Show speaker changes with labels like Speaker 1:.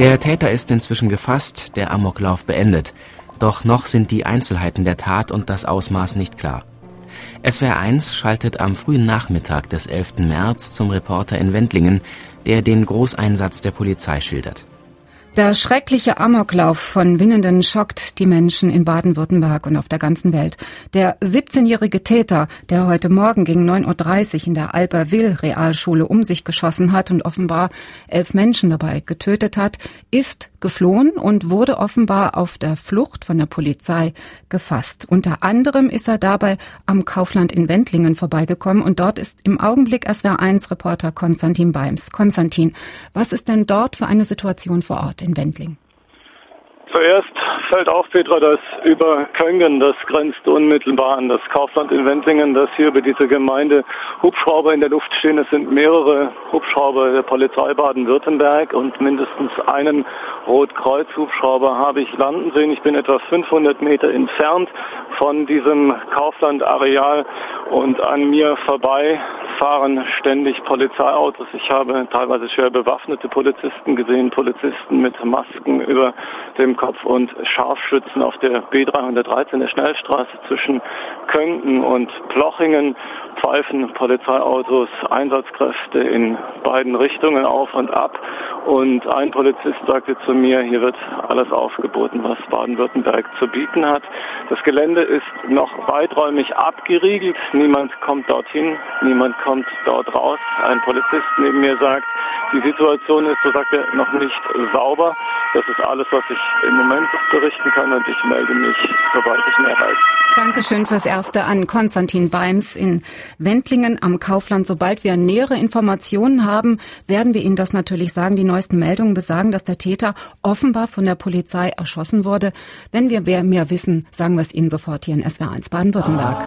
Speaker 1: Der Täter ist inzwischen gefasst, der Amoklauf beendet. Doch noch sind die Einzelheiten der Tat und das Ausmaß nicht klar. SWR 1 schaltet am frühen Nachmittag des 11. März zum Reporter in Wendlingen, der den Großeinsatz der Polizei schildert.
Speaker 2: Der schreckliche Amoklauf von Winnenden schockt die Menschen in Baden-Württemberg und auf der ganzen Welt. Der 17-jährige Täter, der heute Morgen gegen 9.30 Uhr in der Albertville-Realschule um sich geschossen hat und offenbar elf Menschen dabei getötet hat, ist geflohen und wurde offenbar auf der Flucht von der Polizei gefasst. Unter anderem ist er dabei am Kaufland in Wendlingen vorbeigekommen und dort ist im Augenblick SWR1-Reporter Konstantin Beims. Konstantin, was ist denn dort für eine Situation vor Ort? In Wendling?
Speaker 3: Zuerst fällt auf, Petra, dass über Köngen, das grenzt unmittelbar an das Kaufland in Wendlingen, dass hier über diese Gemeinde Hubschrauber in der Luft stehen. Es sind mehrere Hubschrauber der Polizei Baden-Württemberg und mindestens einen Rotkreuz-Hubschrauber habe ich landen sehen. Ich bin etwa 500 Meter entfernt von diesem Kaufland-Areal und an mir vorbei fahren ständig Polizeiautos. Ich habe teilweise schwer bewaffnete Polizisten gesehen, Polizisten mit Masken über dem Kopf und Scharfschützen auf der B313 der Schnellstraße zwischen Könken und Plochingen pfeifen Polizeiautos, Einsatzkräfte in beiden Richtungen auf und ab. Und ein Polizist sagte zu mir, hier wird alles aufgeboten, was Baden-Württemberg zu bieten hat. Das Gelände ist noch weiträumig abgeriegelt. Niemand kommt dorthin, niemand kommt dort raus. Ein Polizist neben mir sagt, die Situation ist, so sagt er, noch nicht sauber. Das ist alles, was ich im Moment berichten kann und ich melde mich, sobald ich mehr weiß.
Speaker 2: Dankeschön fürs Erste an Konstantin Beims in Wendlingen am Kaufland. Sobald wir nähere Informationen haben, werden wir Ihnen das natürlich sagen. Die neuesten Meldungen besagen, dass der Täter offenbar von der Polizei erschossen wurde. Wenn wir mehr wissen, sagen wir es Ihnen sofort hier in SWR1 Baden-Württemberg.